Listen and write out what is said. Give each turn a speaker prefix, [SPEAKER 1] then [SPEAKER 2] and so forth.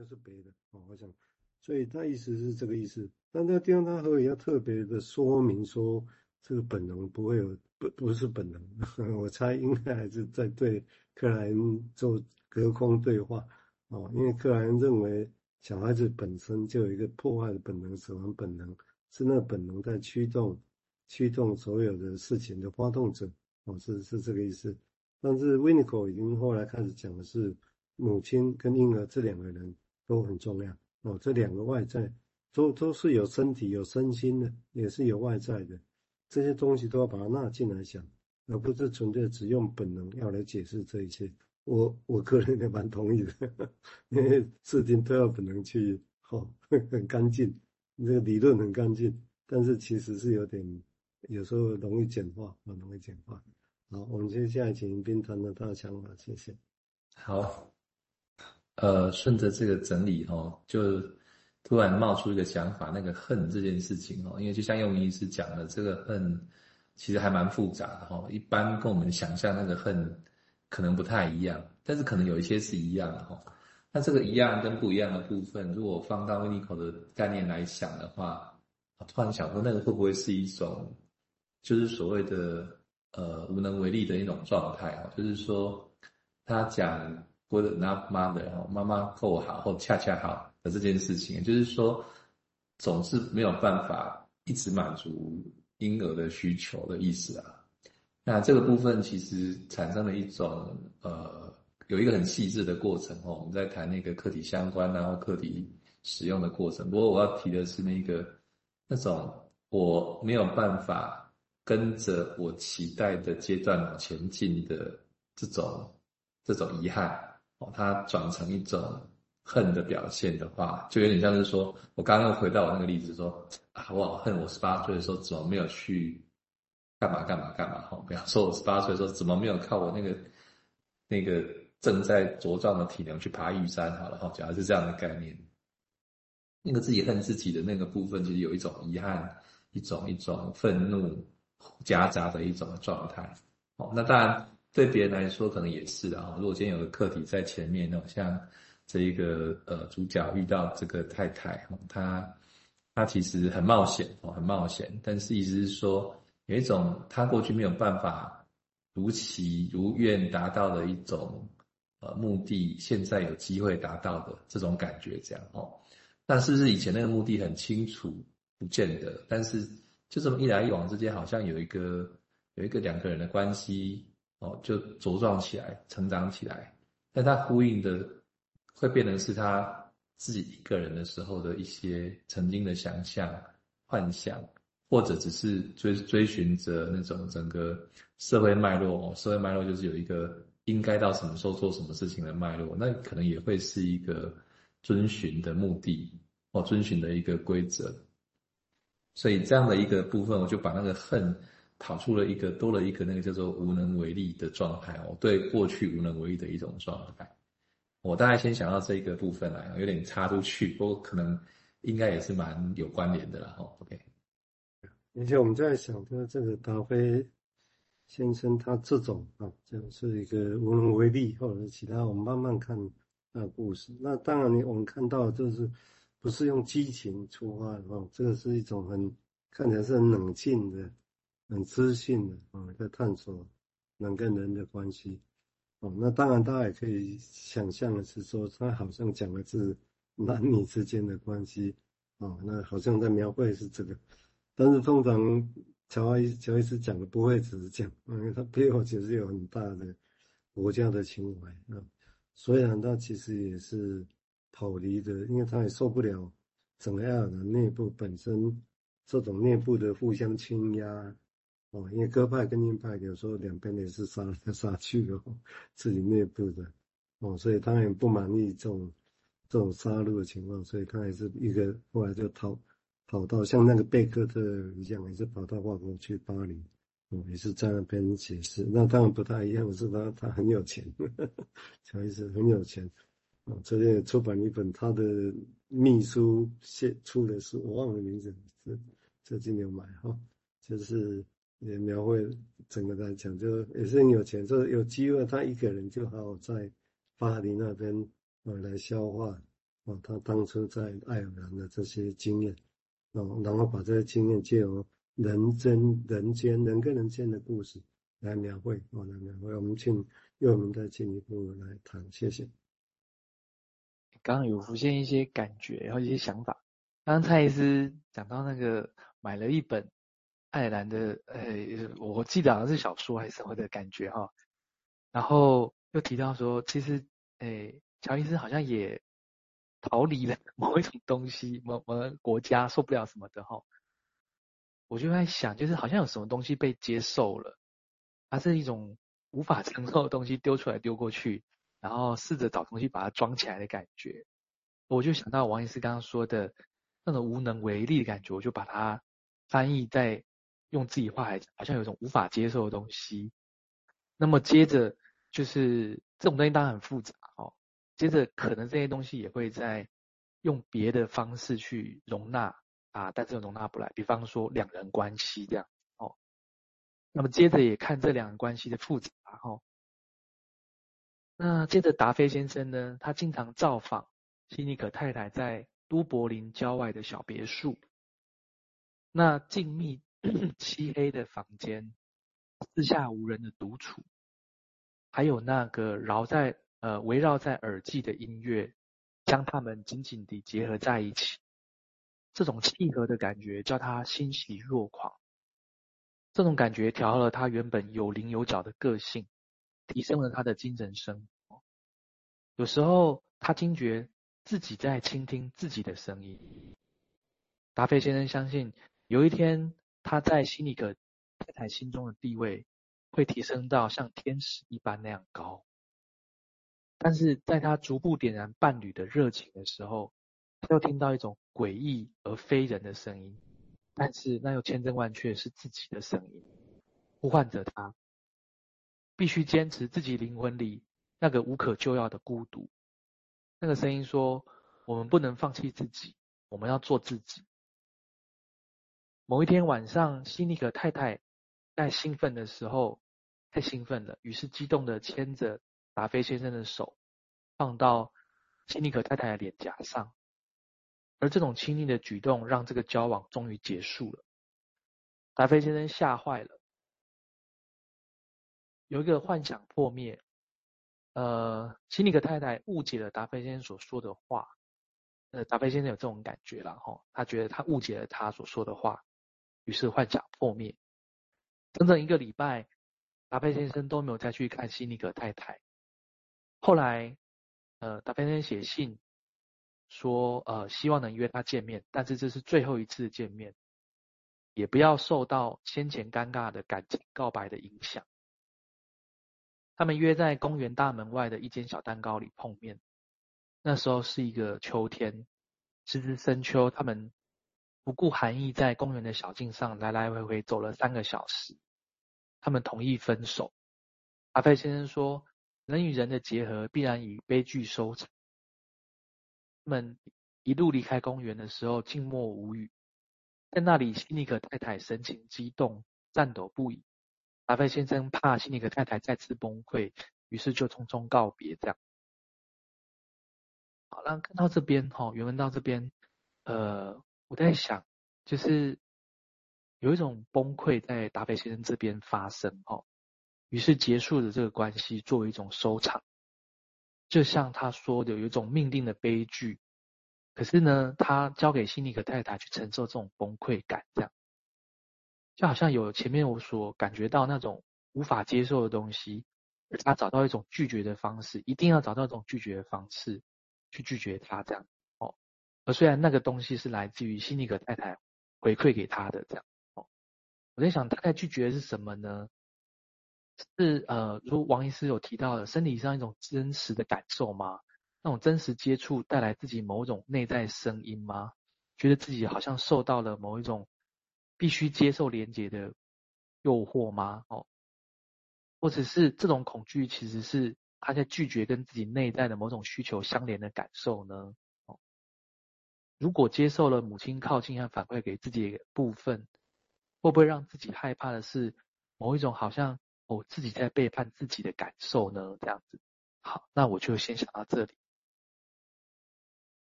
[SPEAKER 1] 又是别的哦，我想，所以他意思是这个意思。但这个地方他何以要特别的说明说这个本能不会有不不是本能？我猜应该还是在对克莱恩做隔空对话哦，因为克莱恩认为小孩子本身就有一个破坏的本能、死亡本能，是那本能在驱动驱动所有的事情的发动者哦，是是这个意思。但是维尼口已经后来开始讲的是。母亲跟婴儿这两个人都很重要哦，这两个外在都都是有身体有身心的，也是有外在的，这些东西都要把它纳进来想，而不是纯粹只用本能要来解释这一切。我我个人也蛮同意的，因为事情都要本能去哦，很干净，这个理论很干净，但是其实是有点有时候容易简化，很容易简化。好，我们接下来请迎宾谈谈他的想法，谢谢。
[SPEAKER 2] 好。呃，顺着这个整理哦，就突然冒出一个想法，那个恨这件事情哦，因为就像用医师讲的，这个恨其实还蛮复杂的哈。一般跟我们想象那个恨可能不太一样，但是可能有一些是一样的哈。那这个一样跟不一样的部分，如果放到维尼口的概念来想的话，我突然想说，那个会不会是一种，就是所谓的呃无能为力的一种状态啊？就是说他讲。Good enough mother，妈妈够好或恰恰好的这件事情，就是说，总是没有办法一直满足婴儿的需求的意思啊。那这个部分其实产生了一种呃，有一个很细致的过程哦。我们在谈那个课题相关，然后课题使用的过程。不过我要提的是那个那种我没有办法跟着我期待的阶段往前进的这种这种遗憾。哦，它转成一种恨的表现的话，就有点像是说，我刚刚回到我那个例子说，啊，我好恨我十八岁的时候怎么没有去干嘛干嘛干嘛？哈，比方说我十八岁的时候怎么没有靠我那个那个正在茁壮的体能去爬玉山？好了，哈，假如是这样的概念，那个自己恨自己的那个部分，就是有一种遗憾，一种一种愤怒夹杂的一种状态。哦，那当然。对别人来说，可能也是啊。如果今天有个课题在前面，那像这一个呃主角遇到这个太太，他他其实很冒险哦，很冒险。但是意思是说，有一种他过去没有办法如期如愿达到的一种呃目的，现在有机会达到的这种感觉，这样哦。但是不是以前那个目的很清楚？不见得。但是就这么一来一往之间，好像有一个有一个两个人的关系。哦，就茁壮起来，成长起来，但他呼应的会变成是他自己一个人的时候的一些曾经的想象、幻想，或者只是追追寻着那种整个社会脉络。社会脉络就是有一个应该到什么时候做什么事情的脉络，那可能也会是一个遵循的目的，哦，遵循的一个规则。所以这样的一个部分，我就把那个恨。跑出了一个多了一个那个叫做无能为力的状态哦，对过去无能为力的一种状态。我大概先想到这一个部分来，有点插出去，不过可能应该也是蛮有关联的了哈。OK，
[SPEAKER 1] 而且我们在想说这个达菲先生他这种啊，就是一个无能为力，或者是其他，我们慢慢看那故事。那当然，你我们看到就是不是用激情出发的哦，这个是一种很看起来是很冷静的。很知性的啊，在探索人跟人的关系哦。那当然，大家也可以想象的是说，他好像讲的是男女之间的关系哦。那好像在描绘是这个，但是通常乔伊乔伊斯讲的不会只是讲，因为他背后其实有很大的国家的情怀啊。虽然他其实也是逃离的，因为他也受不了整个爱尔兰内部本身这种内部的互相倾压。哦，因为鸽派跟鹰派有时候两边也是杀来杀去的，自己内部的，哦，所以他也不满意这种这种杀戮的情况，所以他也是一个后来就逃跑到像那个贝克特一样，也是跑到法国去巴黎，哦，也是在那边解释。那当然不太一样，是他他很有钱，乔伊斯很有钱，哦，最近出版一本他的秘书写出的书，我忘了名字，这最近有买哈，就是。也描绘整个来讲，就也是很有钱，就是有机会他一个人就好在巴黎那边呃来消化，啊，他当初在爱尔兰的这些经验，哦，然后把这些经验借由人间人间人跟人间的故事来描绘，哦，来描绘。我们请佑明再进一步来谈，谢谢。
[SPEAKER 3] 刚刚有浮现一些感觉，然后一些想法。刚刚蔡医师讲到那个买了一本爱尔兰的，呃，我记得好像是小说还是什么的感觉哈。然后又提到说，其实，诶，乔伊斯好像也逃离了某一种东西，某某个国家受不了什么的哈。我就在想，就是好像有什么东西被接受了，它是一种无法承受的东西丢出来丢过去，然后试着找东西把它装起来的感觉。我就想到王医师刚刚说的那种无能为力的感觉，我就把它翻译在用自己话来讲，好像有一种无法接受的东西。那么接着就是这种东西当然很复杂哦。接着可能这些东西也会在用别的方式去容纳啊，但是又容纳不来。比方说两人关系这样哦。那么接着也看这两人关系的复杂哦。那接着达菲先生呢，他经常造访希尼可太太在都柏林郊外的小别墅。那静谧 漆黑的房间。四下无人的独处，还有那个绕在呃围绕在耳际的音乐，将他们紧紧地结合在一起。这种契合的感觉叫他欣喜若狂。这种感觉调和了他原本有棱有角的个性，提升了他的精神生活。有时候他惊觉自己在倾听自己的声音。达菲先生相信，有一天他在希尼可太太心中的地位会提升到像天使一般那样高，但是在他逐步点燃伴侣的热情的时候，他又听到一种诡异而非人的声音，但是那又千真万确是自己的声音，呼唤着他，必须坚持自己灵魂里那个无可救药的孤独。那个声音说：“我们不能放弃自己，我们要做自己。”某一天晚上，希尼克太太。在兴奋的时候，太兴奋了，于是激动的牵着达菲先生的手，放到希尼克太太的脸颊上。而这种亲昵的举动，让这个交往终于结束了。达菲先生吓坏了，有一个幻想破灭。呃，希尼克太太误解了达菲先生所说的话。呃，达菲先生有这种感觉了哈，他觉得他误解了他所说的话，于是幻想破灭。整整一个礼拜，达菲先生都没有再去看希尼格太太。后来，呃，达菲先生写信说，呃，希望能约他见面，但是这是最后一次见面，也不要受到先前尴尬的感情告白的影响。他们约在公园大门外的一间小蛋糕里碰面。那时候是一个秋天，时值深秋，他们。不顾寒意，在公园的小径上来来回回走了三个小时。他们同意分手。阿菲先生说：“人与人的结合必然以悲剧收场。”他们一路离开公园的时候，静默无语。在那里，希尼克太太神情激动，颤抖不已。阿菲先生怕希尼克太太再次崩溃，于是就匆匆告别。这样。好了，看到这边哈，原文到这边，呃。我在想，就是有一种崩溃在达菲先生这边发生哦，于是结束了这个关系，作为一种收场。就像他说的，有一种命定的悲剧。可是呢，他交给辛尼可太太去承受这种崩溃感，这样就好像有前面我所感觉到那种无法接受的东西，而他找到一种拒绝的方式，一定要找到一种拒绝的方式去拒绝他这样。而虽然那个东西是来自于希尼可太太回馈给他的，这样哦，我在想，大概拒绝的是什么呢？是呃，如王医师有提到的，身体上一种真实的感受吗？那种真实接触带来自己某种内在声音吗？觉得自己好像受到了某一种必须接受连接的诱惑吗？哦，或者是这种恐惧其实是他在拒绝跟自己内在的某种需求相连的感受呢？如果接受了母亲靠近和反馈给自己的部分，会不会让自己害怕的是某一种好像我自己在背叛自己的感受呢？这样子，好，那我就先想到这里。